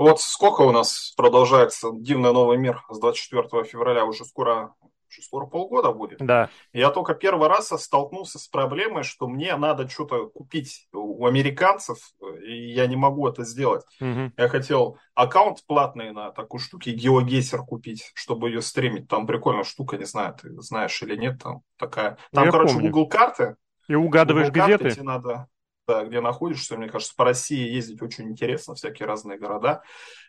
Вот сколько у нас продолжается дивный новый мир с 24 февраля, уже скоро уже скоро полгода будет. Да. Я только первый раз столкнулся с проблемой, что мне надо что-то купить у американцев, и я не могу это сделать. Угу. Я хотел аккаунт платный на такую штуке, GeoGuessr купить, чтобы ее стримить. Там прикольная штука, не знаю, ты знаешь или нет, там такая. Там, Я короче, помню. Google карты. И угадываешь Google карты газеты? тебе надо где находишься. Мне кажется, по России ездить очень интересно, всякие разные города.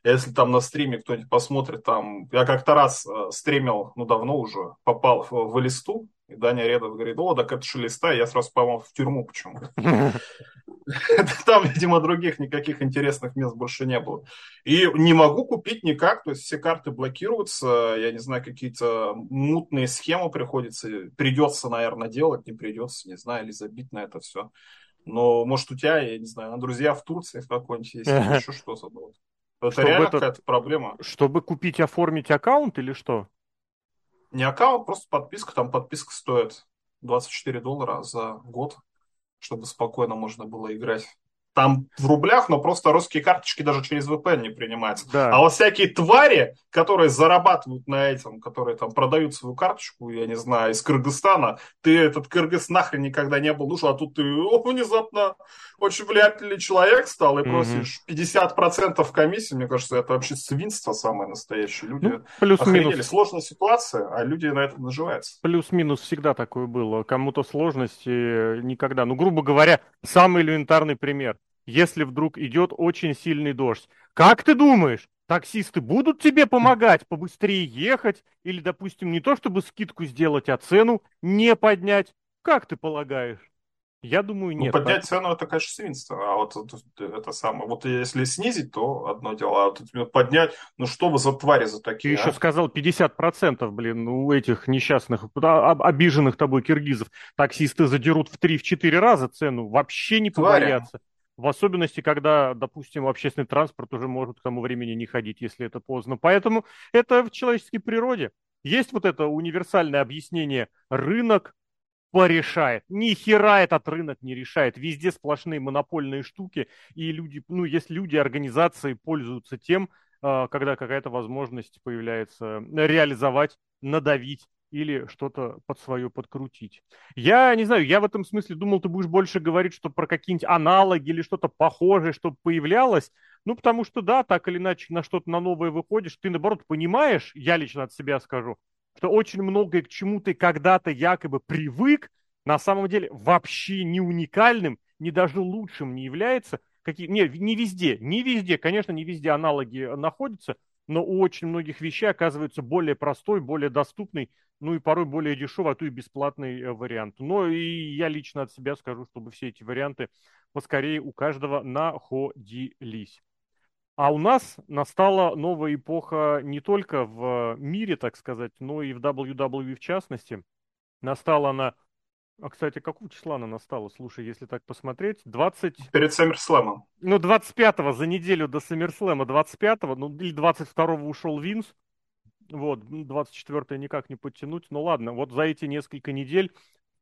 Если там на стриме кто-нибудь посмотрит, там, я как-то раз э, стримил, ну, давно уже, попал в, в листу, и Даня Редов говорит, о, так это же листа, и я сразу попал в тюрьму почему-то. Там, видимо, других никаких интересных мест больше не было. И не могу купить никак, то есть все карты блокируются, я не знаю, какие-то мутные схемы приходится, придется, наверное, делать, не придется, не знаю, или забить на это все. Но, может, у тебя, я не знаю, друзья в Турции в какой-нибудь есть, еще что-то. Это Чтобы реально это- какая-то проблема. Чтобы купить, оформить аккаунт или что? Не аккаунт, просто подписка. Там подписка стоит 24 доллара за год, чтобы спокойно можно было играть. Там в рублях, но просто русские карточки даже через VPN не принимаются. Да. А вот всякие твари, которые зарабатывают на этом, которые там продают свою карточку, я не знаю, из Кыргызстана, ты этот Кыргыз нахрен никогда не был нужен, а тут ты о, внезапно очень влиятельный человек стал и просишь 50% комиссии, мне кажется, это вообще свинство самое настоящее. Люди Ну, плюс-минус. Сложная ситуация, а люди на этом наживаются. Плюс-минус всегда такое было. Кому-то сложности никогда. Ну, грубо говоря, самый элементарный пример. Если вдруг идет очень сильный дождь, как ты думаешь, таксисты будут тебе помогать побыстрее ехать? Или, допустим, не то чтобы скидку сделать, а цену не поднять? Как ты полагаешь? Я думаю, Ну, нет. поднять цену это, конечно, свинство. А вот это, самое. Вот если снизить, то одно дело. А вот поднять, ну что вы за твари за Ты такие? еще а? сказал 50%, блин, у этих несчастных, а, об- обиженных тобой киргизов. Таксисты задерут в 3-4 раза цену, вообще не Твари. побоятся. В особенности, когда, допустим, общественный транспорт уже может к тому времени не ходить, если это поздно. Поэтому это в человеческой природе. Есть вот это универсальное объяснение «рынок порешает». Ни хера этот рынок не решает. Везде сплошные монопольные штуки, и люди, ну, есть люди, организации пользуются тем, а, когда какая-то возможность появляется реализовать, надавить или что-то под свое подкрутить. Я не знаю, я в этом смысле думал, ты будешь больше говорить, что про какие-нибудь аналоги или что-то похожее, чтобы появлялось. Ну, потому что, да, так или иначе, на что-то на новое выходишь, ты, наоборот, понимаешь, я лично от себя скажу, что очень многое, к чему ты когда-то якобы привык, на самом деле вообще не уникальным, не даже лучшим не является. Какие... Не, не везде, не везде, конечно, не везде аналоги находятся, но у очень многих вещей оказывается более простой, более доступный, ну и порой более дешевый, а то и бесплатный э, вариант. Но и я лично от себя скажу, чтобы все эти варианты поскорее у каждого находились. А у нас настала новая эпоха не только в мире, так сказать, но и в WWE в частности. Настала она... А, кстати, какого числа она настала? Слушай, если так посмотреть, 20... Перед Саммерслэмом. Ну, 25-го, за неделю до Саммерслэма 25-го, ну, или 22-го ушел Винс. Вот, 24-е никак не подтянуть. Ну, ладно, вот за эти несколько недель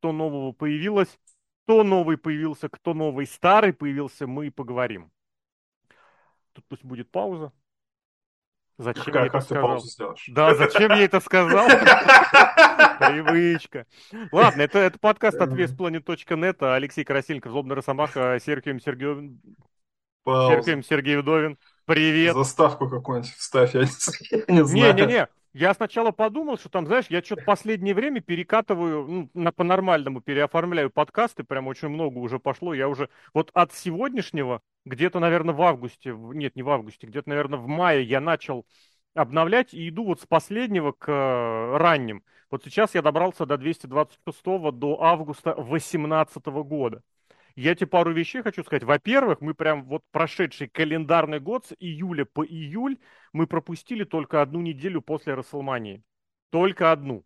кто нового появилось, кто новый появился, кто новый старый появился, мы и поговорим. Тут пусть будет пауза. Зачем я Как, это сказал? Да, зачем я это сказал? Привычка. Ладно, это, это подкаст от весьplanet.net. Алексей Красильников, Злобный Росомаха, Сергеем. Сергеем Сергей Вдовин. Привет. Заставку какую-нибудь вставь, я не, я не знаю. Не-не-не, я сначала подумал, что там, знаешь, я что-то последнее время перекатываю, ну, на, по-нормальному переоформляю подкасты, прям очень много уже пошло. Я уже вот от сегодняшнего, где-то, наверное, в августе, нет, не в августе, где-то, наверное, в мае я начал обновлять и иду вот с последнего к э, ранним. Вот сейчас я добрался до 226 до августа 2018 года. Я тебе пару вещей хочу сказать. Во-первых, мы прям вот прошедший календарный год с июля по июль мы пропустили только одну неделю после Расселмании. Только одну.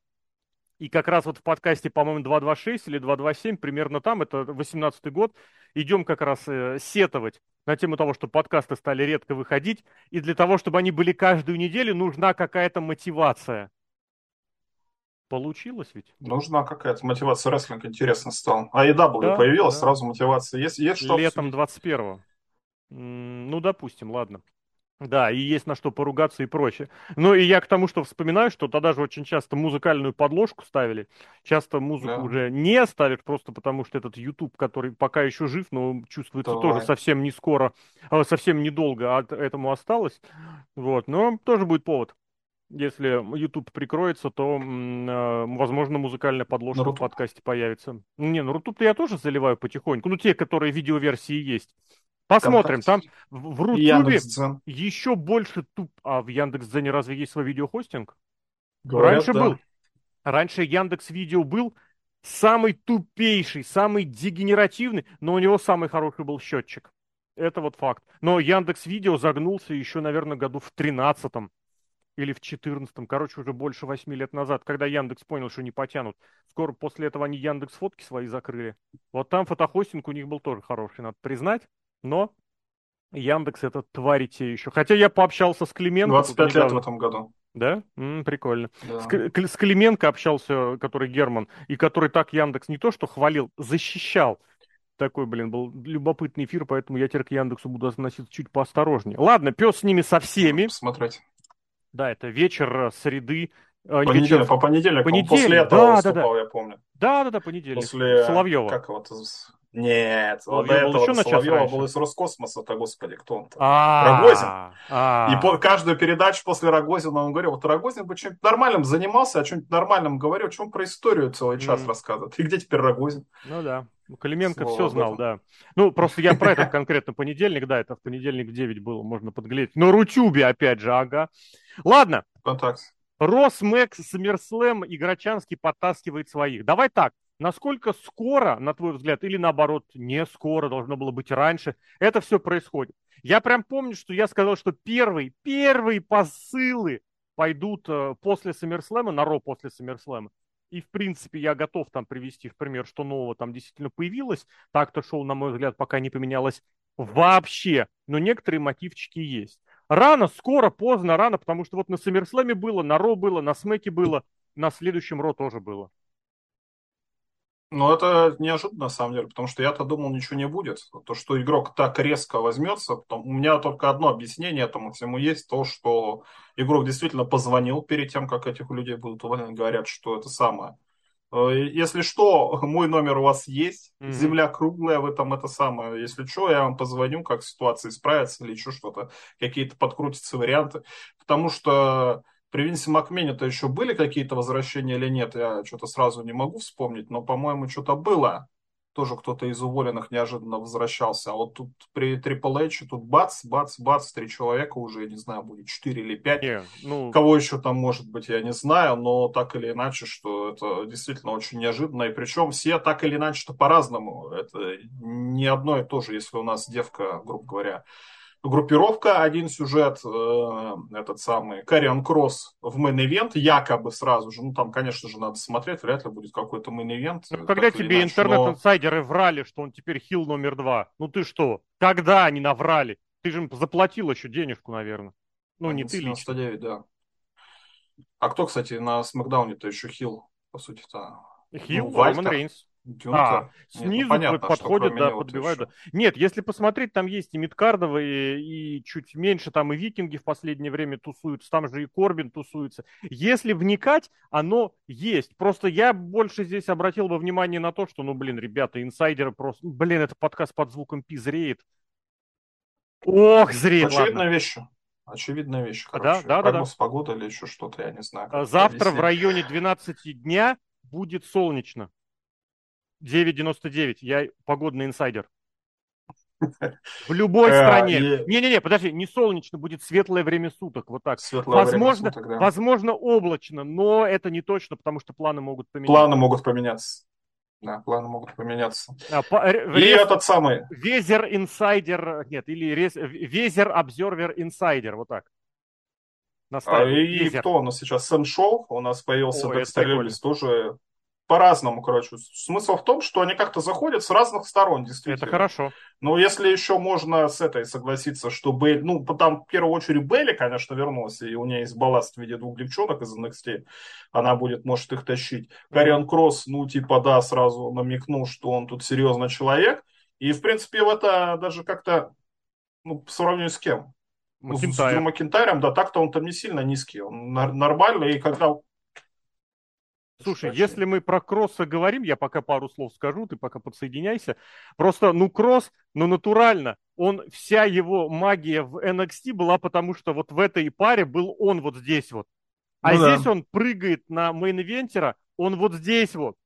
И как раз вот в подкасте, по-моему, 226 или 227, примерно там, это 18 год, идем как раз э, сетовать на тему того, что подкасты стали редко выходить, и для того, чтобы они были каждую неделю, нужна какая-то мотивация. Получилось ведь? Нужна какая-то мотивация. Рестлинг интересно стал. А EW Да, появилась, да. сразу мотивация. Есть, есть что Летом обсудить? 21-го. М, Ну, допустим, ладно. Да, и есть на что поругаться и прочее. Ну и я к тому, что вспоминаю, что тогда же очень часто музыкальную подложку ставили. Часто музыку да. уже не ставят, просто потому что этот YouTube, который пока еще жив, но чувствуется Давай. тоже совсем не скоро, а, совсем недолго от этому осталось. Вот, но тоже будет повод. Если YouTube прикроется, то, э, возможно, музыкальная подложка в подкасте появится. Не, ну Рутуб я тоже заливаю потихоньку. Ну, те, которые видеоверсии есть. Посмотрим. Там в Рутубе еще больше туп... А в Яндекс.Дзене разве есть свой видеохостинг? Говорят, Раньше да. был. Раньше Яндекс Видео был самый тупейший, самый дегенеративный, но у него самый хороший был счетчик. Это вот факт. Но Яндекс Видео загнулся еще, наверное, году в тринадцатом или в четырнадцатом, короче, уже больше восьми лет назад, когда Яндекс понял, что не потянут. Скоро после этого они Яндекс фотки свои закрыли. Вот там фотохостинг у них был тоже хороший, надо признать. Но Яндекс это твари те еще. Хотя я пообщался с Клименко. 25 лет в этом году. Да? М-м, прикольно. Да. С, с Клименко общался, который Герман, и который так Яндекс не то что хвалил, защищал. Такой, блин, был любопытный эфир, поэтому я теперь к Яндексу буду относиться чуть поосторожнее. Ладно, пес с ними со всеми. Посмотреть. Да, это вечер среды. Э, понедельник, вечер... по понедельникам. Понедельник, после этого да, выступал, да, да. я помню. Да, да, да, понедельник. После Соловьева. Как его нет, вот до этого еще Соловьева был из Роскосмоса-то, господи, кто он-то? Рогозин. И по каждую передачу после Рогозина он говорил, вот Рогозин бы чем-нибудь нормальным занимался, а что-нибудь нормальным говорил, чем про историю целый час рассказывает. И где теперь Рогозин? Ну да. Клименко все знал, да. Ну, просто я про этот конкретно понедельник, да, это в понедельник в 9 было, можно подглядеть. Но Рутюбе, опять же, ага. Ладно. Контакт. Росмекс, Саммерслэм и Грачанский подтаскивает своих. Давай так, Насколько скоро, на твой взгляд, или наоборот, не скоро, должно было быть раньше, это все происходит? Я прям помню, что я сказал, что первые, первые посылы пойдут э, после Саммерслэма, на Ро после Саммерслэма. И, в принципе, я готов там привести в пример, что нового там действительно появилось. Так-то шоу, на мой взгляд, пока не поменялось вообще. Но некоторые мотивчики есть. Рано, скоро, поздно, рано, потому что вот на Саммерслэме было, на Ро было, на Смеке было, на следующем Ро тоже было. Ну, это неожиданно, на самом деле, потому что я-то думал, ничего не будет. То, что игрок так резко возьмется, потом, у меня только одно объяснение этому всему есть, то, что игрок действительно позвонил перед тем, как этих людей будут увольнены, говорят, что это самое. Э, если что, мой номер у вас есть, mm-hmm. земля круглая, вы там это самое. Если что, я вам позвоню, как ситуация исправится или еще что-то, какие-то подкрутятся варианты. Потому что при Винсе Макмене-то еще были какие-то возвращения или нет, я что-то сразу не могу вспомнить, но, по-моему, что-то было. Тоже кто-то из уволенных неожиданно возвращался. А вот тут при Triple H тут бац, бац, бац, три человека уже, я не знаю, будет четыре или пять. Ну... Кого еще там может быть, я не знаю, но так или иначе, что это действительно очень неожиданно. И причем все так или иначе-то по-разному. Это не одно и то же, если у нас девка, грубо говоря, группировка, один сюжет, э, этот самый Кэррион Кросс в main event, якобы сразу же, ну там, конечно же, надо смотреть, вряд ли будет какой-то main event. Ну, когда тебе интернет-инсайдеры но... врали, что он теперь heel номер два, ну ты что, когда они наврали? Ты же им заплатил еще денежку, наверное. Ну, не ты лично. 99, да. А кто, кстати, на Смакдауне-то еще хил, по сути-то? Хил, ну, Роман Рейнс. Дюнка. А, снизу Нет, ну, понятно, подходит, да, подбивает. Да. Нет, если посмотреть, там есть и Мидкардовые, и чуть меньше, там и Викинги в последнее время тусуются, там же и Корбин тусуется. Если вникать, оно есть. Просто я больше здесь обратил бы внимание на то, что, ну, блин, ребята, инсайдеры просто... Блин, это подкаст под звуком Пи зреет. Ох, зреет, Очевидная вещь. Очевидная вещь, короче. Да, да, Прогноз да, да. погоды или еще что-то, я не знаю. Завтра в районе 12 дня будет солнечно. 9.99. Я погодный инсайдер. В любой э, стране. Не-не-не, подожди, не солнечно, будет светлое время суток, вот так. Светлое возможно, время суток, да. возможно, облачно, но это не точно, потому что планы могут поменяться. Планы могут поменяться. Да, планы могут поменяться. А, по, и рез, этот самый... Везер инсайдер, нет, или рез, Везер обзорвер инсайдер, вот так. А, и Везер. кто у нас сейчас? Сэн Шоу, у нас появился Декстер тоже по-разному, короче. Смысл в том, что они как-то заходят с разных сторон, действительно. Это хорошо. Но если еще можно с этой согласиться, что Бейли, ну, там в первую очередь Бейли, конечно, вернулась, и у нее есть балласт в виде двух девчонок из NXT, она будет, может, их тащить. Кариан Кросс, ну, типа, да, сразу намекнул, что он тут серьезный человек, и, в принципе, в это даже как-то, ну, по сравнению с кем? Макинтайр. С Дрю Макинтайром, да, так-то он там не сильно низкий, он нормальный, и когда Слушай, Точнее. если мы про кросса говорим, я пока пару слов скажу, ты пока подсоединяйся. Просто, ну, кросс, ну, натурально, он, вся его магия в NXT была потому, что вот в этой паре был он вот здесь вот. А ну, здесь да. он прыгает на main eventer а, он вот здесь вот.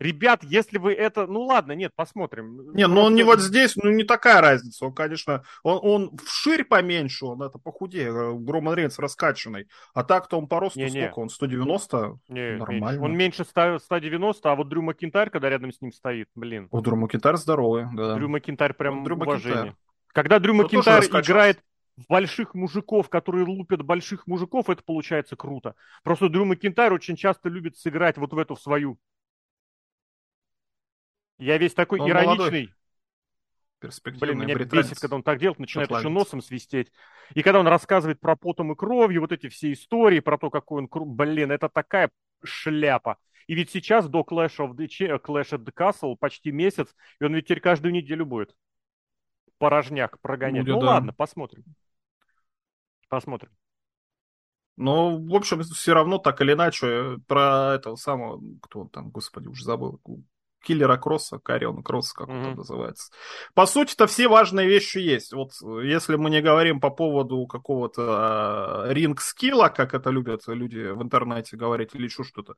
Ребят, если вы это... Ну ладно, нет, посмотрим. Не, ну он не вот здесь, ну не такая разница. Он, конечно, он, он вширь поменьше, он это похудее. Э, Роман Рейнс раскачанный. А так-то он по росту не, сколько? Не. Он 190? Не, Нормально. Меньше. Он меньше 190, а вот Дрю Макинтайр, когда рядом с ним стоит, блин. У Дрю Макинтайр здоровый, да. Дрю Макинтайр прям Дрю уважение. Макинтайр. Когда Дрю ну, Макинтайр играет больших мужиков, которые лупят больших мужиков, это получается круто. Просто Дрю Макинтайр очень часто любит сыграть вот в эту в свою я весь такой он ироничный. Молодой. Блин, меня британец. бесит, когда он так делает, начинает еще носом свистеть. И когда он рассказывает про потом и кровью, вот эти все истории, про то, какой он крут, блин, это такая шляпа. И ведь сейчас до Clash of the, Clash of the Castle почти месяц, и он ведь теперь каждую неделю будет порожняк прогонять. Будет, ну да. ладно, посмотрим. Посмотрим. Ну, в общем, все равно так или иначе про этого самого, кто он там, господи, уже забыл, Киллера Кросса, Карион Кросс, как mm-hmm. он там называется. По сути-то все важные вещи есть. Вот если мы не говорим по поводу какого-то э, ринг-скилла, как это любят люди в интернете говорить, или еще что-то.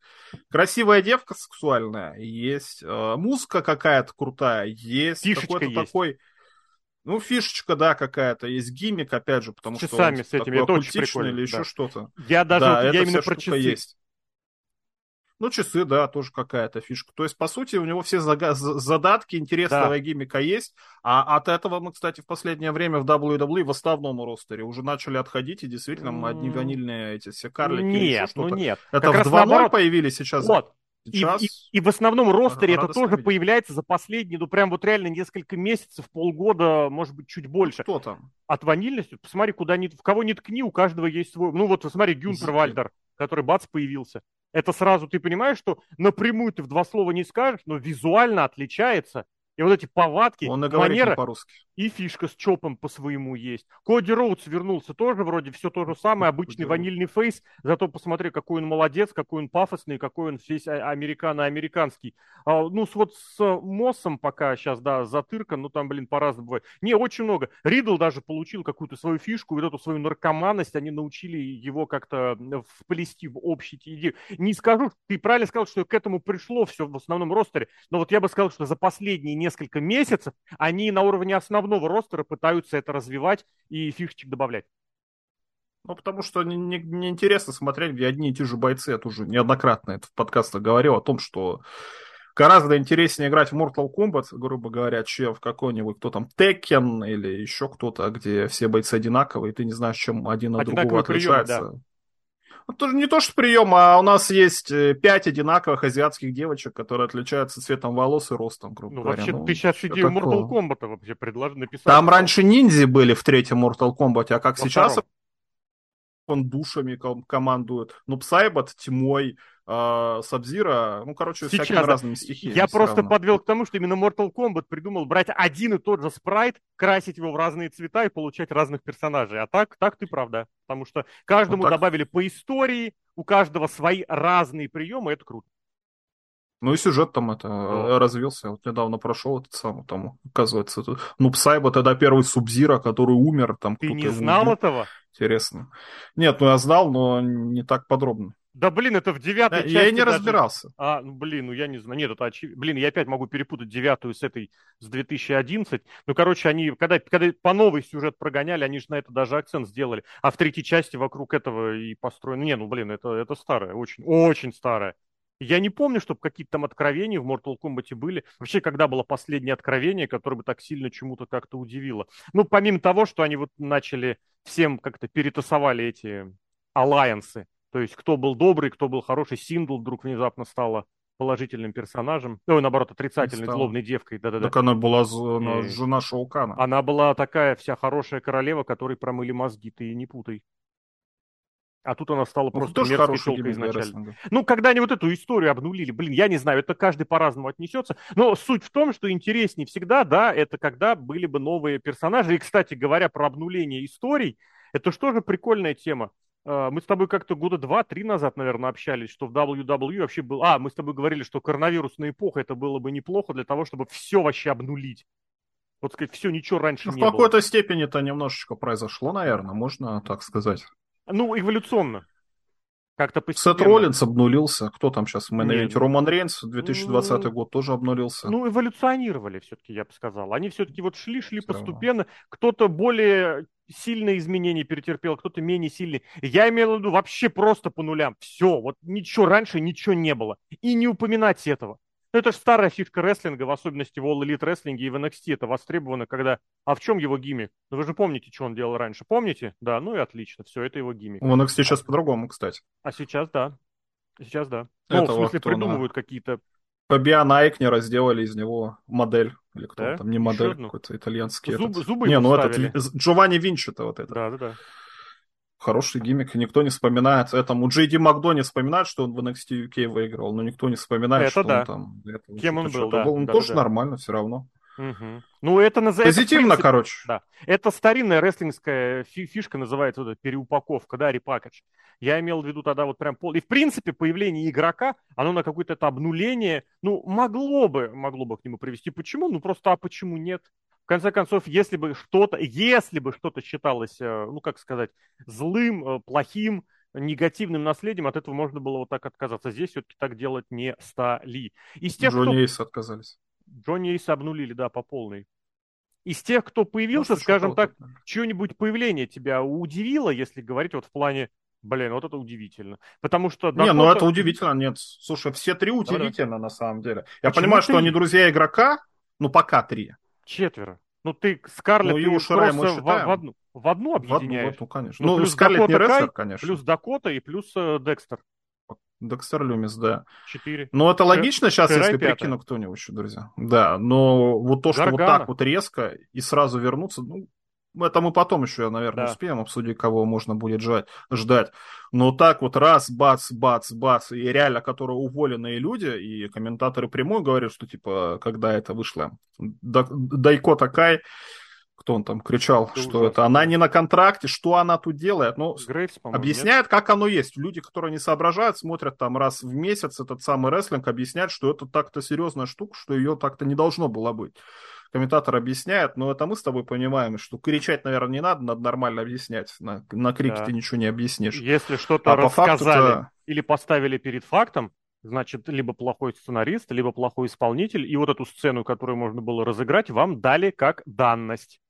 Красивая девка сексуальная есть, э, музыка какая-то крутая есть, какой-то есть. такой... Ну, фишечка, да, какая-то есть гиммик, опять же, потому с что он с этим, это очень прикольно, или да. еще что-то. Я даже, да, вот, я именно про часы. Есть. Ну, часы, да, тоже какая-то фишка. То есть, по сути, у него все зага- задатки интересного да. гиммика есть. А от этого мы, кстати, в последнее время в WWE в основном ростере уже начали отходить, и действительно mm. одни ванильные эти все карлики. Нет, ну нет. Это как в 2.0 появились сейчас. Вот. Сейчас... И, и, и в основном ростере это тоже видеть. появляется за последние, ну прям вот реально несколько месяцев, полгода, может быть, чуть больше. Ну, кто там? От ванильности, посмотри, куда ни, в кого ни ткни, у каждого есть свой. Ну вот, посмотри, Гюнтер Вальдер, который бац появился. Это сразу ты понимаешь, что напрямую ты в два слова не скажешь, но визуально отличается. И вот эти повадки, Он манера по-русски. и фишка с чопом по-своему есть. Коди Роудс вернулся тоже вроде все то же самое, обычный ванильный фейс, зато посмотри, какой он молодец, какой он пафосный, какой он весь а, американо-американский. А, ну, вот с Моссом пока сейчас, да, затырка, ну там, блин, по-разному бывает. Не, очень много. Ридл даже получил какую-то свою фишку, вот эту свою наркоманность, они научили его как-то вплести в общий идею. Не скажу, ты правильно сказал, что к этому пришло все в основном ростере, но вот я бы сказал, что за последние несколько месяцев они на уровне основного ростера пытаются это развивать и фишечек добавлять. Ну, потому что неинтересно не, не смотреть, где одни и те же бойцы. Я тоже неоднократно это в подкастах говорил о том, что гораздо интереснее играть в Mortal Kombat, грубо говоря, чем в какой-нибудь, кто там, Tekken или еще кто-то, где все бойцы одинаковые, и ты не знаешь, чем один от другого отличается. Приемы, да. Ну, тоже не то, что прием, а у нас есть э, пять одинаковых азиатских девочек, которые отличаются цветом волос и ростом, грубо ну, говоря. Вообще, ну, ты сейчас идею Mortal Kombat вообще предложил написать. Там раньше ниндзя были в третьем Mortal Kombat, а как Во сейчас втором. он душами командует. Ну, Псайбот, тьмой, э, Сабзира, ну, короче, Сейчас всякими разными стихиями. Я просто равно. подвел к тому, что именно Mortal Kombat придумал брать один и тот же спрайт, красить его в разные цвета и получать разных персонажей. А так, так ты правда. Потому что каждому ну, так... добавили по истории, у каждого свои разные приемы, это круто. Ну и сюжет там это ну. развился. Вот недавно прошел этот самый, там, оказывается, ну Псайба тогда первый Субзира, который умер. Там Ты не знал убил. этого? Интересно. Нет, ну я знал, но не так подробно. Да блин, это в девятой я, части. Я и не даже... разбирался. А, ну блин, ну я не знаю. Нет, это очевидно. Блин, я опять могу перепутать девятую с этой, с 2011. Ну, короче, они, когда, когда по новый сюжет прогоняли, они же на это даже акцент сделали. А в третьей части вокруг этого и построено. Не, ну блин, это, это старое, очень, очень старое. Я не помню, чтобы какие-то там откровения в Mortal Kombat были. Вообще, когда было последнее откровение, которое бы так сильно чему-то как-то удивило. Ну, помимо того, что они вот начали всем как-то перетасовали эти альянсы то есть кто был добрый, кто был хороший. Синдел вдруг внезапно стала положительным персонажем. Ой, наоборот, отрицательной, злобной девкой. Да-да-да. Так она была она, жена Шао Кана. Она была такая вся хорошая королева, которой промыли мозги, ты не путай. А тут она стала ну, просто мерзкой телкой изначально. Да. Ну, когда они вот эту историю обнулили, блин, я не знаю, это каждый по-разному отнесется. Но суть в том, что интереснее всегда, да, это когда были бы новые персонажи. И, кстати говоря, про обнуление историй, Это что же прикольная тема. А, мы с тобой как-то года два-три назад, наверное, общались, что в WWE вообще был... А, мы с тобой говорили, что коронавирусная эпоха, это было бы неплохо для того, чтобы все вообще обнулить. Вот сказать, все, ничего раньше ну, не было. В какой-то степени это немножечко произошло, наверное, можно так сказать. Ну, эволюционно. Как-то постепенно. Сет Роллинс обнулился. Кто там сейчас в мейн Роман Рейнс, 2020 ну, год тоже обнулился. Ну, эволюционировали все-таки, я бы сказал. Они все-таки вот шли-шли постепенно. Кто-то более сильные изменения перетерпел, кто-то менее сильные. Я имел в виду вообще просто по нулям. Все, вот ничего раньше, ничего не было. И не упоминать этого. Ну, это же старая фишка рестлинга, в особенности в All Elite Wrestling и в NXT. Это востребовано, когда... А в чем его гиммик? Ну, вы же помните, что он делал раньше. Помните? Да, ну и отлично. Все, это его гиммик. В NXT сейчас по-другому, кстати. А сейчас, да. Сейчас, да. Ну, в смысле, придумывают на... какие-то... Фабиана Айкнера сделали из него модель. Или кто да? там, не модель, какой-то итальянский. Зуб, этот. Зубы Не, ну этот, Джованни Винчи-то вот это. Да, да, да хороший гиммик, никто не вспоминает. Этому Джей Ди Макдо не вспоминает, что он в NXT UK выиграл, но никто не вспоминает, это что да. он там... Это, Кем он был, да. был. Ну, да, тоже да. нормально все равно. Угу. Ну, это называется... Позитивно, принципе, короче. Да. Это старинная рестлингская фишка, называется вот переупаковка, да, репакадж. Я имел в виду тогда вот прям пол... И, в принципе, появление игрока, оно на какое-то это обнуление, ну, могло бы, могло бы к нему привести. Почему? Ну, просто, а почему нет? В конце концов, если бы что-то, если бы что-то считалось, э, ну, как сказать, злым, э, плохим, негативным наследием, от этого можно было вот так отказаться. Здесь все-таки так делать не стали. Из тех, Джонни кто... Эйс отказались. Джонни Эйс обнулили, да, по полной. Из тех, кто появился, ну, скажем так, чье-нибудь появление тебя удивило, если говорить вот в плане Блин, вот это удивительно. Потому что... Не, ну это удивительно, нет. Слушай, все три удивительно да, да. на самом деле. Я Почему понимаю, ты... что они друзья игрока, ну пока три. Четверо. Ну, ты Скарлетт ну, и Кросса в, в, одну, в одну объединяешь. В одну, конечно. Ну, ну Скарлетт не рестлер, конечно. Плюс Дакота и плюс э, Декстер. Декстер Люмис, да. Четыре. Ну, это логично сейчас, Кэра если прикину кто-нибудь еще, друзья. Да, но вот то, что Гаргана. вот так вот резко и сразу вернуться, ну, это мы потом еще, наверное, да. успеем обсудить, кого можно будет ждать. ждать. Но так вот раз, бац, бац, бац, и реально, которые уволенные люди, и комментаторы прямой говорят, что типа, когда это вышло, Дайко Такай, кто он там кричал, это что ужасно. это она не на контракте, что она тут делает. Ну, Грейвс, объясняет, нет? как оно есть. Люди, которые не соображают, смотрят там раз в месяц этот самый рестлинг, объясняют, что это так-то серьезная штука, что ее так-то не должно было быть комментатор объясняет, но это мы с тобой понимаем, что кричать, наверное, не надо, надо нормально объяснять. На, на крике да. ты ничего не объяснишь. Если что-то а рассказали или поставили перед фактом, значит, либо плохой сценарист, либо плохой исполнитель, и вот эту сцену, которую можно было разыграть, вам дали как данность.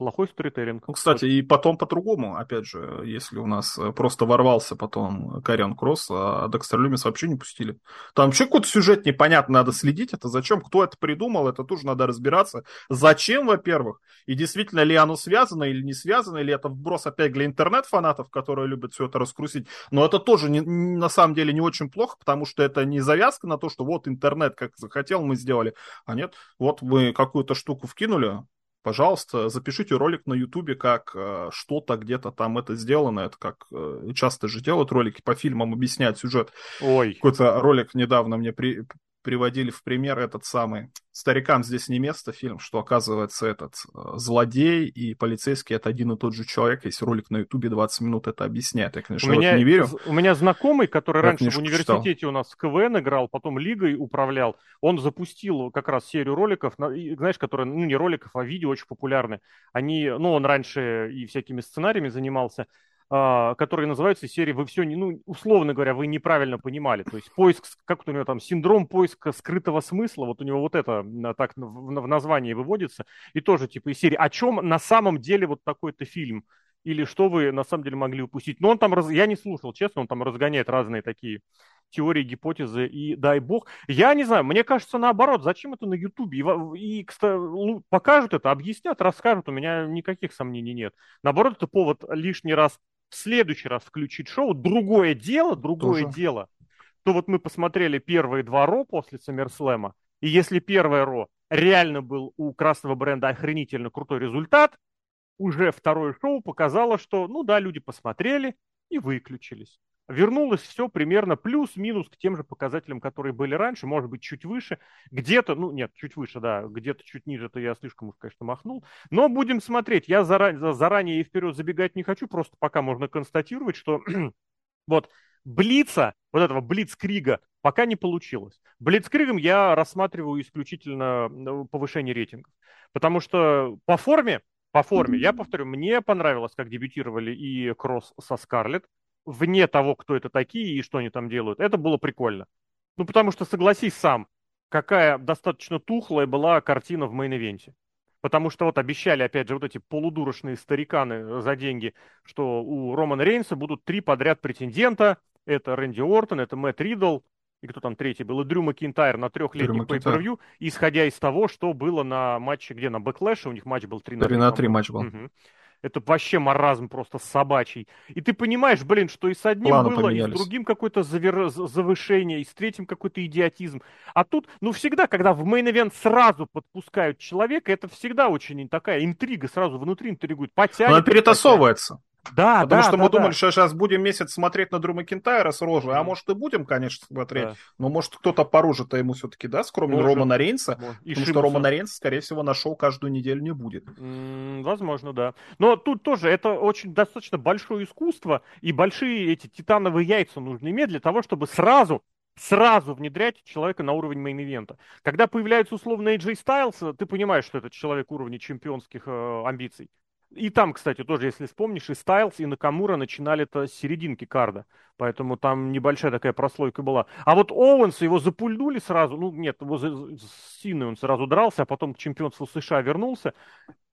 Плохой сторителлинг. Ну, кстати, и потом по-другому, опять же, если у нас э, просто ворвался потом Кариан Кросс, а Декстер Люмис вообще не пустили. Там вообще какой-то сюжет непонятный, надо следить, это зачем, кто это придумал, это тоже надо разбираться. Зачем, во-первых, и действительно ли оно связано или не связано, или это вброс опять для интернет-фанатов, которые любят все это раскрутить. Но это тоже не, на самом деле не очень плохо, потому что это не завязка на то, что вот интернет как захотел, мы сделали. А нет, вот мы какую-то штуку вкинули, пожалуйста, запишите ролик на Ютубе, как э, что-то где-то там это сделано. Это как э, часто же делают ролики по фильмам, объясняют сюжет. Ой. Какой-то ролик недавно мне при, приводили в пример этот самый «Старикам здесь не место» фильм, что оказывается этот э, злодей и полицейский это один и тот же человек. Есть ролик на ютубе 20 минут это объясняет. Я, конечно, у меня, не верю. У меня знакомый, который раньше в университете читал. у нас в КВН играл, потом лигой управлял, он запустил как раз серию роликов, знаешь, которые, ну не роликов, а видео очень популярны. Они, ну он раньше и всякими сценариями занимался, которые называются серии «Вы все, не, ну, условно говоря, вы неправильно понимали». То есть поиск, как у него там, синдром поиска скрытого смысла, вот у него вот это так в, в названии выводится, и тоже типа из серии «О чем на самом деле вот такой-то фильм?» или что вы на самом деле могли упустить. Но он там, раз... я не слушал, честно, он там разгоняет разные такие теории, гипотезы, и дай бог. Я не знаю, мне кажется, наоборот, зачем это на Ютубе? И, и кстати, покажут это, объяснят, расскажут, у меня никаких сомнений нет. Наоборот, это повод лишний раз в следующий раз включить шоу, другое дело, другое Тоже. дело, то вот мы посмотрели первые два Ро после Саммерслэма, и если первое Ро реально был у красного бренда охренительно крутой результат, уже второе шоу показало, что, ну да, люди посмотрели и выключились. Вернулось все примерно плюс-минус к тем же показателям, которые были раньше, может быть, чуть выше, где-то, ну, нет, чуть выше, да, где-то чуть ниже, это я слишком уж, конечно, махнул, но будем смотреть, я заран- заранее и вперед забегать не хочу, просто пока можно констатировать, что вот Блица, вот этого Блицкрига, пока не получилось. Блицкригом я рассматриваю исключительно ну, повышение рейтингов. Потому что по форме, по форме, я повторю, мне понравилось, как дебютировали и Кросс со Скарлетт, вне того, кто это такие и что они там делают. Это было прикольно. Ну, потому что, согласись сам, какая достаточно тухлая была картина в main event е. Потому что вот обещали, опять же, вот эти полудурочные стариканы за деньги, что у Романа Рейнса будут три подряд претендента. Это Рэнди Ортон, это Мэтт Ридл, и кто там третий был, и Дрю Макинтайр на трехлетний pay-per-view, исходя из того, что было на матче, где на Бэклэше, у них матч был 3 на 3. 3 на 3 матч был. Угу. Это вообще маразм просто собачий. И ты понимаешь, блин, что и с одним Планы было, поменялись. и с другим какое-то завер... завышение, и с третьим какой-то идиотизм. А тут, ну, всегда, когда в main event сразу подпускают человека, это всегда очень такая интрига, сразу внутри интригует. Потянет, Она перетасовывается. Да, Потому да, что да, мы да. думали, что сейчас будем месяц смотреть на Дрю Макинтайра с рожей, а может и будем, конечно, смотреть, да. но может кто-то по роже-то ему все-таки даст, кроме может. Романа Рейнса, может. потому Шимуса. что Романа Рейнса, скорее всего, на шоу каждую неделю не будет. М-м, возможно, да. Но тут тоже это очень достаточно большое искусство, и большие эти титановые яйца нужны иметь для того, чтобы сразу сразу внедрять человека на уровень main event а. Когда появляется условно AJ Styles, ты понимаешь, что этот человек уровня чемпионских э, амбиций. И там, кстати, тоже, если вспомнишь, и Стайлз, и Накамура начинали это с серединки card а. Поэтому там небольшая такая прослойка была. А вот Оуэнса его запульнули сразу. Ну, нет, его с Синой он сразу дрался, а потом к чемпионству США вернулся.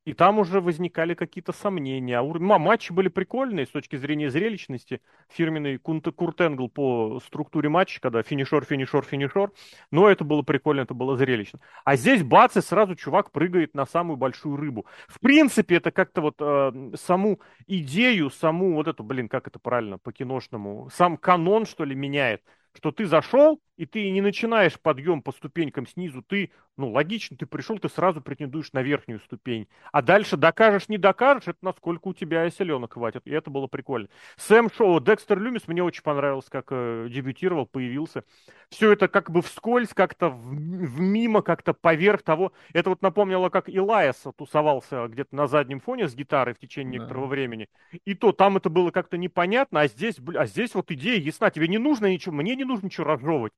И там уже возникали какие-то сомнения. А матчи были прикольные с точки зрения зрелищности. Фирменный Курт Энгл по структуре матча, когда финишер, финишер, финишер. Но это было прикольно, это было зрелищно. А здесь бац, и сразу чувак прыгает на самую большую рыбу. В принципе, это как-то вот э, саму идею, саму вот эту, блин, как это правильно по-киношному, сам канон, что ли, меняет что ты зашел, и ты не начинаешь подъем по ступенькам снизу, ты, ну, логично, ты пришел, ты сразу претендуешь на верхнюю ступень. А дальше докажешь, не докажешь, это насколько у тебя селенок хватит. И это было прикольно. Сэм Шоу, Декстер Люмис, мне очень понравилось, как э, дебютировал, появился. Все это как бы вскользь, как-то в, в мимо, как-то поверх того. Это вот напомнило, как Илайас тусовался где-то на заднем фоне с гитарой в течение да. некоторого времени. И то там это было как-то непонятно, а здесь, а здесь вот идея ясна. Тебе не нужно ничего, мне не нужно ничего разжевывать.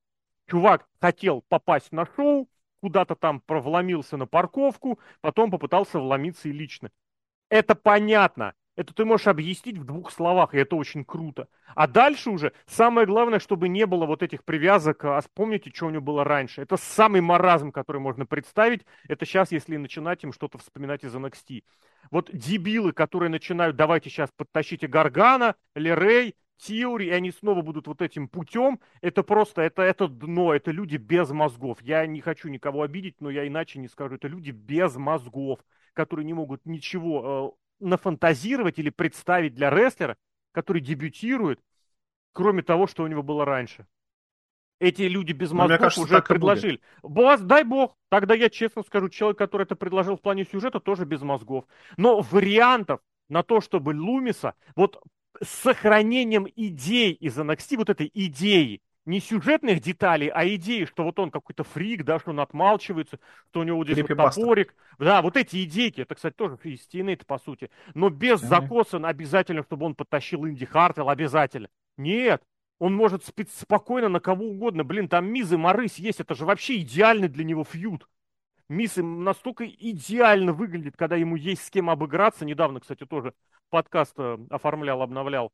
Чувак хотел попасть на шоу, куда-то там провломился на парковку, потом попытался вломиться и лично. Это понятно. Это ты можешь объяснить в двух словах, и это очень круто. А дальше уже самое главное, чтобы не было вот этих привязок. А помните, что у него было раньше? Это самый маразм, который можно представить. Это сейчас, если начинать им что-то вспоминать из NXT. Вот дебилы, которые начинают, давайте сейчас подтащите Гаргана, Лерей, теории, и они снова будут вот этим путем, это просто, это, это дно, это люди без мозгов. Я не хочу никого обидеть, но я иначе не скажу. Это люди без мозгов, которые не могут ничего э, нафантазировать или представить для рестлера, который дебютирует, кроме того, что у него было раньше. Эти люди без мозгов кажется, уже предложили. Бас, дай бог, тогда я честно скажу, человек, который это предложил в плане сюжета, тоже без мозгов. Но вариантов на то, чтобы Лумиса, вот с сохранением идей из NXT, вот этой идеи, не сюжетных деталей, а идеи, что вот он какой-то фрик, да, что он отмалчивается, что у него здесь вот топорик. Да, вот эти идейки, это, кстати, тоже из это по сути. Но без mm-hmm. закоса обязательно, чтобы он подтащил Инди Хартел, обязательно. Нет, он может спить спокойно на кого угодно. Блин, там Мизы Марыс есть, это же вообще идеальный для него фьюд. Мисс настолько идеально выглядит, когда ему есть с кем обыграться. Недавно, кстати, тоже подкаст э, оформлял, обновлял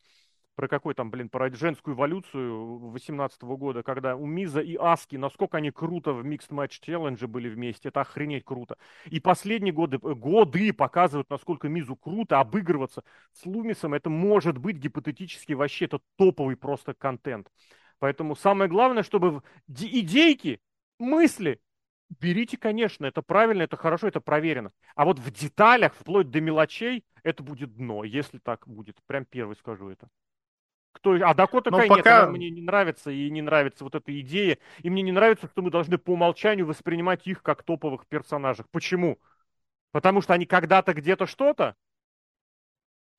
про какой там, блин, про женскую эволюцию 18 года, когда у Миза и Аски, насколько они круто в Mixed Match Challenge были вместе, это охренеть круто. И последние годы, э, годы показывают, насколько Мизу круто обыгрываться с Лумисом, это может быть гипотетически вообще, это топовый просто контент. Поэтому самое главное, чтобы идейки, мысли берите, конечно, это правильно, это хорошо, это проверено. А вот в деталях, вплоть до мелочей, это будет дно, если так будет. Прям первый скажу это. Кто... А Дакота Кай пока... нет, мне не нравится, и не нравится вот эта идея. И мне не нравится, что мы должны по умолчанию воспринимать их как топовых персонажей. Почему? Потому что они когда-то где-то что-то,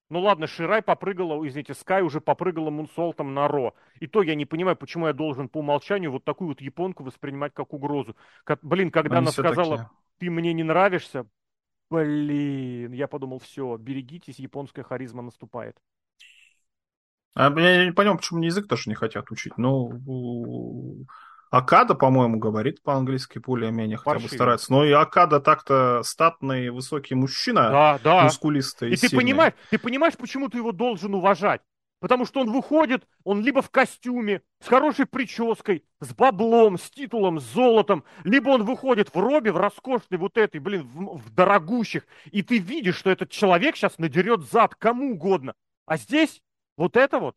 Ну ладно, Ширай попрыгала, извините, Скай уже попрыгала мунсолтом на Ро. И то я не понимаю, почему я должен по умолчанию вот такую вот японку воспринимать как угрозу. Как, блин, когда Они она сказала, такие. ты мне не нравишься, блин, я подумал, все, берегитесь, японская харизма наступает. А я не понял, почему мне язык тоже не хотят учить. Ну, Акада, по-моему, говорит по-английски более-менее, хотя бы старается. Но и Акада так-то статный, высокий мужчина, да, да. мускулистый. И, ты понимаешь, ты понимаешь, почему ты его должен уважать? Потому что он выходит, он либо в костюме, с хорошей прической, с баблом, с титулом, с золотом, либо он выходит в робе, в роскошной вот этой, блин, в, в дорогущих, и ты видишь, что этот человек сейчас надерет зад кому угодно. А здесь вот это вот,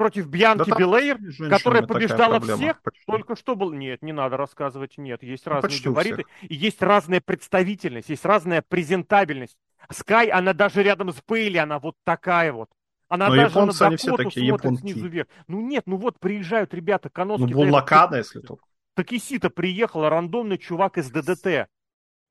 против Бьянки да Белейр, которая побеждала всех, почти. только что был... Нет, не надо рассказывать, нет, есть ну, разные габариты, и есть разная представительность, есть разная презентабельность. Скай, она даже рядом с Бейли, она вот такая вот. Она Но даже японцы, на они все смотрит японки. снизу вверх. Ну нет, ну вот приезжают ребята, Коноски. Ну, Буллакада, если только. Такисита приехал, рандомный чувак из ДДТ.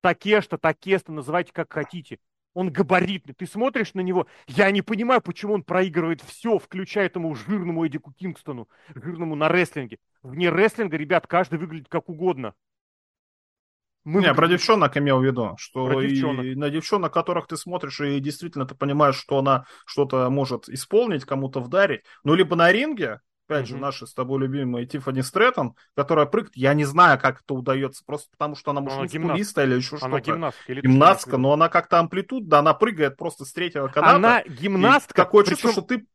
Такешта, Такеста, называйте как хотите. Он габаритный. Ты смотришь на него, я не понимаю, почему он проигрывает все, включая этому жирному Эдику Кингстону, жирному на рестлинге. Вне рестлинга, ребят, каждый выглядит как угодно. Мы не, про девчонок имел в виду, что и на девчонок, которых ты смотришь, и действительно ты понимаешь, что она что-то может исполнить, кому-то вдарить, ну, либо на ринге, опять mm-hmm. же, наша с тобой любимая Тиффани Стрэттон, которая прыгает, я не знаю, как это удается, просто потому что она, может, мускулиста или еще что-то. Она гимнастка. Или гимнастка, но она как-то амплитуда, она прыгает просто с третьего каната. Она гимнастка. Такое чувство, что ты...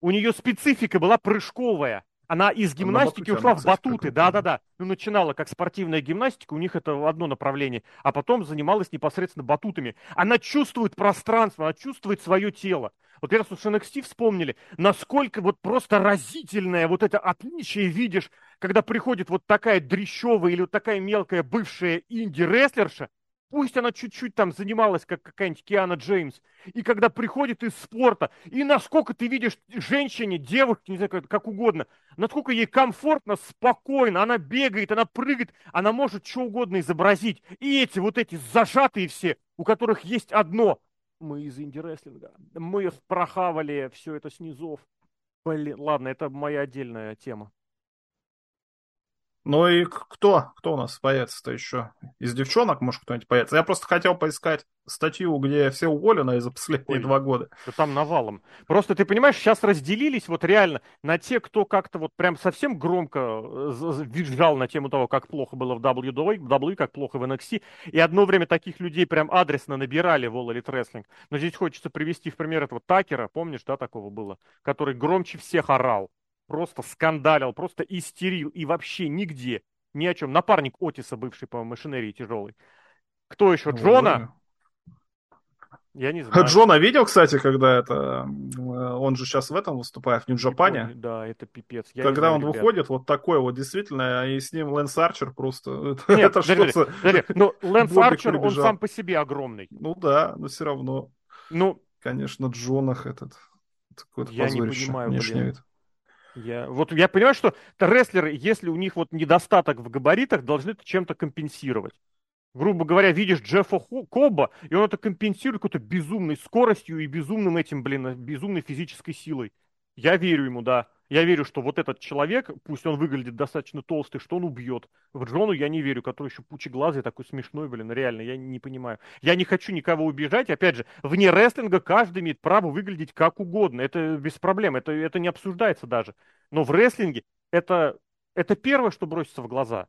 У нее специфика была прыжковая. Она из гимнастики на ушла в батуты, да-да-да. Ну, начинала как спортивная гимнастика, у них это одно направление, а потом занималась непосредственно батутами. Она чувствует пространство, она чувствует свое тело. Вот раз уж NXT вспомнили, насколько вот просто разительное вот это отличие видишь, когда приходит вот такая дрещевая или вот такая мелкая бывшая инди-рестлерша, пусть она чуть-чуть там занималась, как какая-нибудь Киана Джеймс, и когда приходит из спорта, и насколько ты видишь женщине, девушке, не знаю, как, как угодно, насколько ей комфортно, спокойно, она бегает, она прыгает, она может что угодно изобразить. И эти вот эти зажатые все, у которых есть одно – мы из инди-рестлинга. Мы прохавали все это снизов. Блин, ладно, это моя отдельная тема. Ну и кто? Кто у нас появится-то еще? Из девчонок, может, кто-нибудь появится? Я просто хотел поискать статью, где все уволены за последние Ой, два года. Да там навалом. Просто ты понимаешь, сейчас разделились вот реально на те, кто как-то вот прям совсем громко э, визжал на тему того, как плохо было в WWE, WWE, как плохо в NXT, и одно время таких людей прям адресно набирали в All Elite Wrestling. Но здесь хочется привести в пример этого Такера, помнишь, да, такого было, который громче всех орал просто скандалил, просто истерил и вообще нигде, ни о чем. Напарник Отиса, бывший по машинерии тяжелый. Кто еще? Джона? Я не знаю. Джона видел, кстати, когда это... Э, он же сейчас в этом выступает, в Нью-Джапане. Да, это пипец. Я когда знаю, он ребят. выходит, вот такой вот, действительно, и с ним Лэнс Арчер просто... Нет, это что-то... Ну, Лэнс Арчер, он сам по себе огромный. Ну да, но все равно. Ну, конечно, Джонах этот... Я не понимаю, блин. Я, вот я понимаю, что рестлеры, если у них вот недостаток в габаритах, должны это чем-то компенсировать. Грубо говоря, видишь Джеффа Коба, и он это компенсирует какой-то безумной скоростью и безумным этим, блин, безумной физической силой. Я верю ему, да. Я верю, что вот этот человек, пусть он выглядит достаточно толстый, что он убьет. В Джону я не верю, который еще пучеглазый, такой смешной, блин, реально, я не понимаю. Я не хочу никого убежать, опять же, вне рестлинга каждый имеет право выглядеть как угодно, это без проблем, это, это не обсуждается даже. Но в рестлинге это, это первое, что бросится в глаза.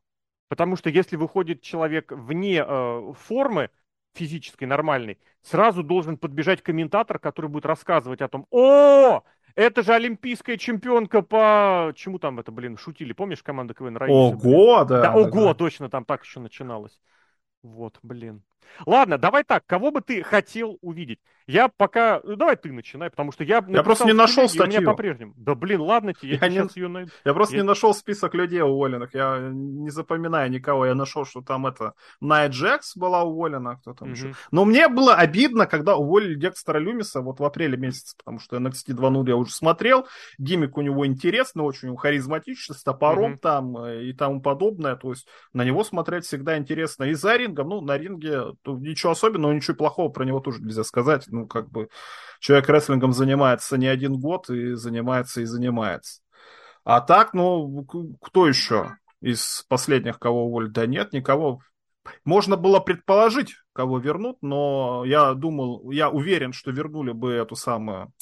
Потому что если выходит человек вне э, формы, физической, нормальной, сразу должен подбежать комментатор, который будет рассказывать о том, о, это же олимпийская чемпионка по... Чему там это, блин, шутили? Помнишь команда КВН Раиса? Ого, да. Да, ого, да. точно, там так еще начиналось. Вот, блин. Ладно, давай так, кого бы ты хотел увидеть? Я пока... Ну, давай ты начинай, потому что я... Я просто не нашел статью. Меня по-прежнему. Да блин, ладно тебе, я, я не... ее найду. Я просто я... не нашел список людей уволенных. Я не запоминаю никого. Я нашел, что там это... Найт Джекс была уволена, кто там угу. еще. Но мне было обидно, когда уволили Декстера Люмиса вот в апреле месяце, потому что NXT 2.0 я уже смотрел. Гиммик у него интересный, очень харизматичный, с топором угу. там э, и тому подобное. То есть на него смотреть всегда интересно. И за рингом, ну, на ринге ничего особенного, ничего плохого про него тоже нельзя сказать. Ну, как бы человек рестлингом занимается не один год и занимается и занимается. А так, ну, кто еще из последних, кого уволили? Да нет, никого. Можно было предположить, кого вернут, но я думал, я уверен, что вернули бы эту самую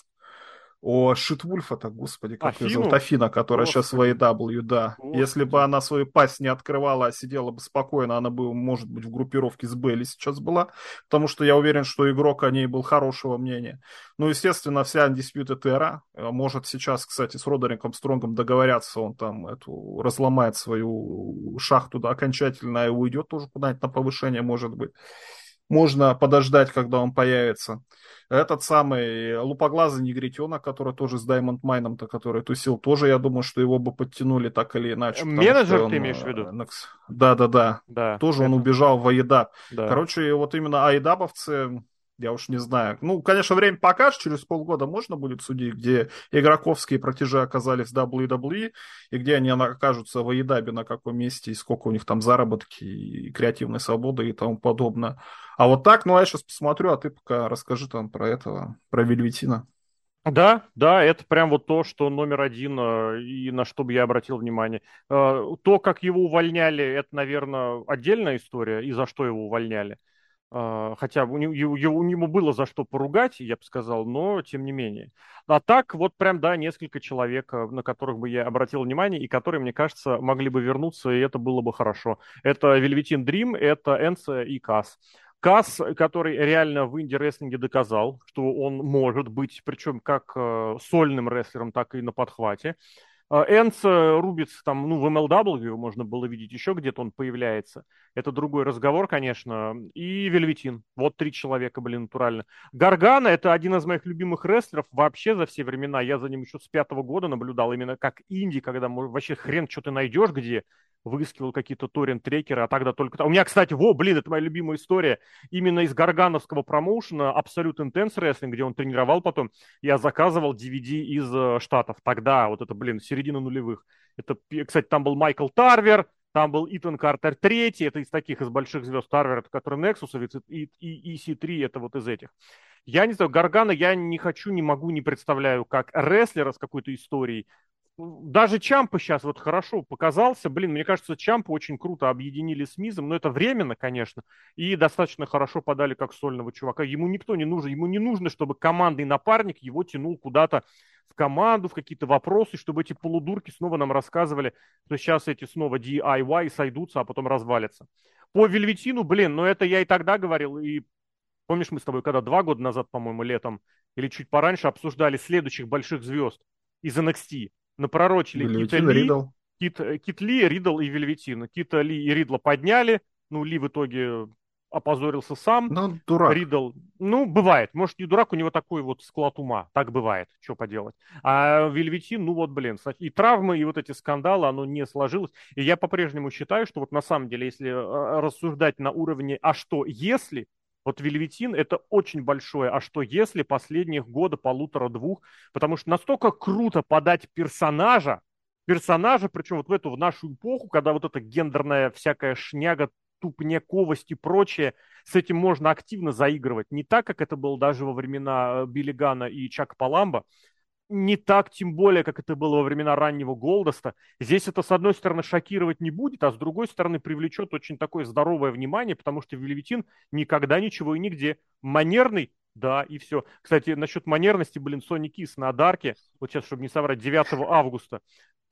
о, Шитвульфа, так, господи, как Афину? ее зовут? Афина, которая Господи. сейчас в AEW, да. Господи. Если бы она свою пасть не открывала, а сидела бы спокойно, она бы, может быть, в группировке с Белли сейчас была, потому что я уверен, что игрок о ней был хорошего мнения. Ну, естественно, вся Undisputed Era э, может сейчас, кстати, с Родериком Стронгом договорятся, он там эту разломает свою шахту да, окончательно и уйдет тоже куда-нибудь на повышение, может быть можно подождать, когда он появится. Этот самый лупоглазый негритенок, который тоже с Diamond Майном, то который тусил, тоже, я думаю, что его бы подтянули так или иначе. Менеджер он, ты имеешь в виду? Да, да, да. да тоже это... он убежал в Аидаб. Да. Короче, вот именно айдабовцы я уж не знаю. Ну, конечно, время покажет, через полгода можно будет судить, где игроковские протяжи оказались в WWE, и где они окажутся в Аидабе, на каком месте, и сколько у них там заработки, и креативной свободы, и тому подобное. А вот так, ну, я сейчас посмотрю, а ты пока расскажи там про этого, про Вельветина. Да, да, это прям вот то, что номер один, э, и на что бы я обратил внимание. Э, то, как его увольняли, это, наверное, отдельная история, и за что его увольняли. А, хотя у него, было за что поругать, я бы сказал, но тем не менее. А так вот прям, да, несколько человек, э, на которых бы я обратил внимание, и которые, мне кажется, могли бы вернуться, и это было бы хорошо. Это Velveteen Dream, это Энса и Касс. Касс, который реально в инди-рестлинге доказал, что он может быть, причем как э, сольным рестлером, так и на подхвате. А, Энс рубится там, ну, в MLW можно было видеть, еще где-то он появляется. Это другой разговор, конечно. И Вельветин. Вот три человека, блин, натурально. Гаргана – это один из моих любимых рестлеров вообще за все времена. Я за ним еще с пятого года наблюдал, именно как инди, когда вообще хрен что ты найдешь где выискивал какие-то торрент-трекеры, а тогда только... У меня, кстати, во, блин, это моя любимая история. Именно из Гаргановского промоушена Absolute Intense Wrestling, где он тренировал потом, я заказывал DVD из э, Штатов. Тогда, вот это, блин, середина нулевых. Это, кстати, там был Майкл Тарвер, там был Итан Картер третий, это из таких, из больших звезд Тарвер, это который Nexus, и, и EC3, это вот из этих. Я не знаю, Гаргана я не хочу, не могу, не представляю, как рестлера с какой-то историей даже Чампа сейчас вот хорошо показался. Блин, мне кажется, Чампа очень круто объединили с Мизом, но это временно, конечно, и достаточно хорошо подали как сольного чувака. Ему никто не нужен, ему не нужно, чтобы командный напарник его тянул куда-то в команду, в какие-то вопросы, чтобы эти полудурки снова нам рассказывали, что сейчас эти снова DIY сойдутся, а потом развалятся. По Вельветину, блин, но это я и тогда говорил, и помнишь, мы с тобой когда два года назад, по-моему, летом или чуть пораньше обсуждали следующих больших звезд из NXT напророчили Кита Ли, Ридл. Кит, Кит Ли, Ридл и Вельветин. Кита Ли и Ридла подняли, ну, Ли в итоге опозорился сам. Ну, дурак. Ридл, ну, бывает. Может, не дурак, у него такой вот склад ума. Так бывает, что поделать. А Вельветин, ну вот, блин, и травмы, и вот эти скандалы, оно не сложилось. И я по-прежнему считаю, что вот на самом деле, если э, рассуждать на уровне «а что если», вот Вельветин это очень большое. А что если последних года, полутора-двух? Потому что настолько круто подать персонажа, персонажа, причем вот в эту, в нашу эпоху, когда вот эта гендерная всякая шняга, тупняковость и прочее, с этим можно активно заигрывать. Не так, как это было даже во времена Билли Гана и Чака Паламба, не так, тем более, как это было во времена раннего Голдоста. Здесь это, с одной стороны, шокировать не будет, а с другой стороны, привлечет очень такое здоровое внимание, потому что Вельветин никогда ничего и нигде. Манерный, да, и все. Кстати, насчет манерности, блин, Сони Кис на Дарке, вот сейчас, чтобы не соврать, 9 августа,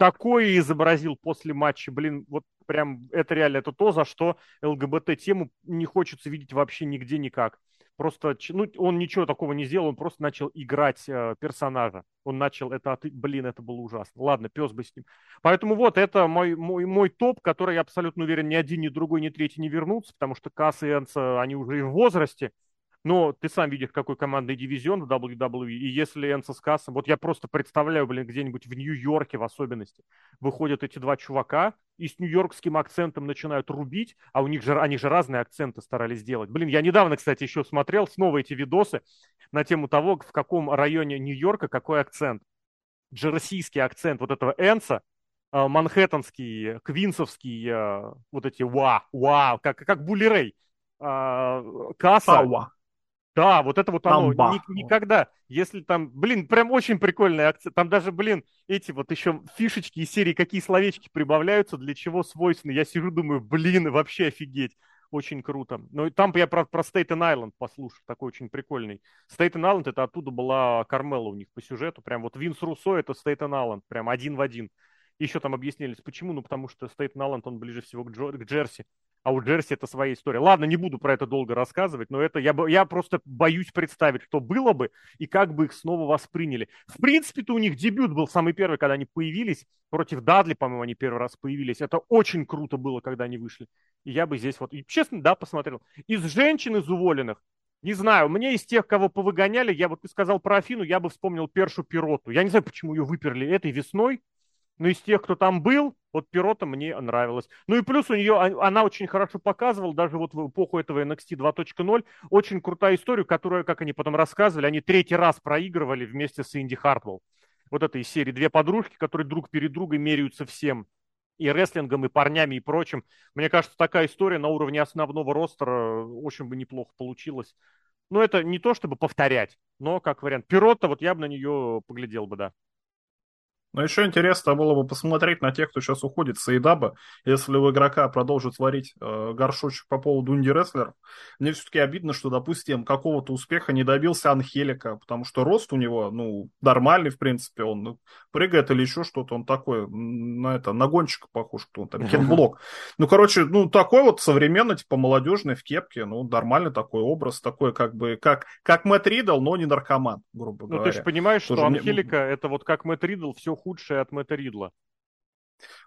такое изобразил после матча, блин, вот прям это реально, это то, за что ЛГБТ-тему не хочется видеть вообще нигде никак просто, ну, он ничего такого не сделал, он просто начал играть э, персонажа. Он начал это, блин, это было ужасно. Ладно, пес бы с ним. Поэтому вот это мой, мой, мой топ, который я абсолютно уверен, ни один, ни другой, ни третий не вернутся, потому что Касс и Энса, они уже и в возрасте. Но ты сам видишь, какой командный дивизион в WWE. И если Энса с Кассом... Вот я просто представляю, блин, где-нибудь в Нью-Йорке в особенности выходят эти два чувака и с нью-йоркским акцентом начинают рубить, а у них же, они же разные акценты старались сделать. Блин, я недавно, кстати, еще смотрел снова эти видосы на тему того, в каком районе Нью-Йорка какой акцент. Джерсийский акцент вот этого Энса, э, манхэттенский, квинсовский, э, вот эти ва, ва, как, как Булли Рэй а, касса. Пауа. Да, вот это вот оно. Ни, никогда, если там, блин, прям очень прикольная акция. Там даже, блин, эти вот еще фишечки из серии, какие словечки прибавляются, для чего свойственны. Я сижу, думаю, блин, вообще офигеть. Очень круто. Ну, и там я про, про Staten Island послушал, такой очень прикольный. Staten Island, это оттуда была Кармела у них по сюжету. Прям вот Винс Руссо, это Staten Island, прям один в один. Еще там объяснились, почему. Ну, потому что Staten Island, он ближе всего к, Джо, к Джерси а у Джерси это своя история. Ладно, не буду про это долго рассказывать, но это я, я просто боюсь представить, что было бы и как бы их снова восприняли. В принципе-то у них дебют был самый первый, когда они появились. Против Дадли, по-моему, они первый раз появились. Это очень круто было, когда они вышли. И я бы здесь вот, и, честно, да, посмотрел. Из женщин, из уволенных, не знаю, мне из тех, кого повыгоняли, я вот ты сказал про Афину, я бы вспомнил Першу Пироту. Я не знаю, почему ее выперли этой весной, но из тех, кто там был, вот Пирота мне нравилась. Ну и плюс у нее, а, она очень хорошо показывала, даже вот в эпоху этого NXT 2.0, очень крутая история, которую, как они потом рассказывали, они третий раз проигрывали вместе с Инди Хартвелл. Вот этой серии две подружки, которые друг перед другом меряются всем и рестлингом, и парнями, и прочим. Мне кажется, такая история на уровне основного ростера очень бы неплохо получилась. Ну, это не то, чтобы повторять, но как вариант. Пирота, вот я бы на нее поглядел бы, да. Но еще интересно было бы посмотреть на тех, кто сейчас уходит с Эйдаба. Если у игрока продолжит варить э, горшочек по поводу инди-рестлеров, мне все-таки обидно, что, допустим, какого-то успеха не добился Анхелика, потому что рост у него, ну, нормальный, в принципе, он прыгает или еще что-то, он такой, на это, на гонщика похож, кто он там, Кенблок. Ну, короче, ну, такой вот современный, типа, молодежный в кепке, ну, нормальный такой образ, такой, как бы, как, как Мэтт Ридл, но не наркоман, грубо говоря. Ну, ты же понимаешь, что Анхелика, это вот как Мэтт Ридл, все худшее от Мэтта Ридла.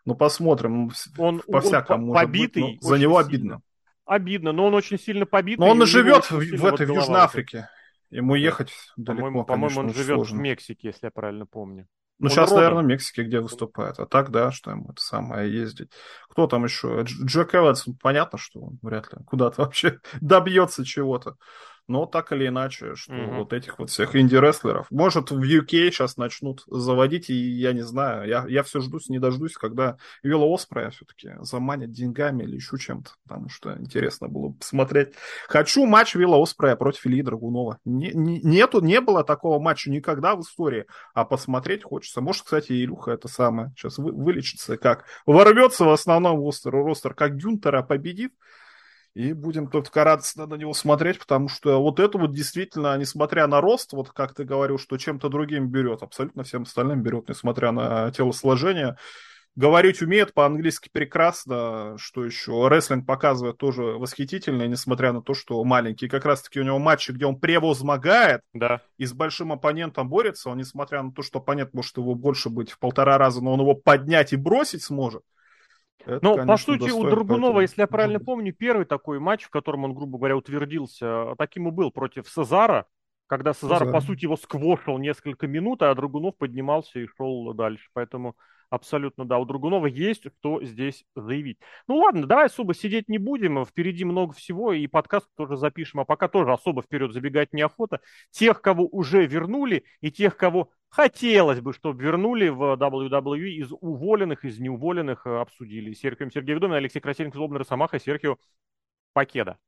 Ну, посмотрим. Он, по-всякому он побитый. Быть, за него сильно. обидно. Обидно, но он очень сильно побитый. Но он и живет в, в этой, в Южной Африке. Ему ехать далеко, По-моему, по-моему он живет сложно. в Мексике, если я правильно помню. Ну, он сейчас, родом. наверное, в Мексике, где выступает. А так, да, что ему это самое ездить. Кто там еще? Джек Эванс, понятно, что он вряд ли куда-то вообще добьется чего-то но так или иначе, что mm-hmm. вот этих вот всех инди-рестлеров. Может, в UK сейчас начнут заводить, и я не знаю, я, я все ждусь, не дождусь, когда Вилла Оспрея все-таки заманят деньгами или еще чем-то, потому что интересно было бы посмотреть. Хочу матч Вилла Оспрея против Ильи Драгунова. Не, не, нету, не было такого матча никогда в истории, а посмотреть хочется. Может, кстати, Илюха это самое сейчас вы, вылечится, как ворвется в основном ростер, ростер как Гюнтера победит, и будем только радостно на него смотреть, потому что вот это вот действительно, несмотря на рост, вот как ты говорил, что чем-то другим берет, абсолютно всем остальным берет, несмотря на телосложение. Говорить умеет по-английски прекрасно, что еще рестлинг показывает тоже восхитительно, несмотря на то, что маленький. Как раз-таки у него матчи, где он превозмогает да. и с большим оппонентом борется, он, несмотря на то, что оппонент может его больше быть в полтора раза, но он его поднять и бросить сможет, это, ну, конечно, по сути, у Драгунова, если я правильно помню, первый такой матч, в котором он, грубо говоря, утвердился, таким и был против Сезара, когда Сезар, Сезар. по сути, его сквошил несколько минут, а Драгунов поднимался и шел дальше. Поэтому абсолютно, да, у Драгунова есть что здесь заявить. Ну ладно, давай особо сидеть не будем, впереди много всего, и подкаст тоже запишем, а пока тоже особо вперед забегать неохота. Тех, кого уже вернули, и тех, кого Хотелось бы, чтобы вернули в WWE из уволенных, из неуволенных э, обсудили. Серхием Сергеем Домин, Алексей Красильников, Злобный Росомаха, Серхио Покеда.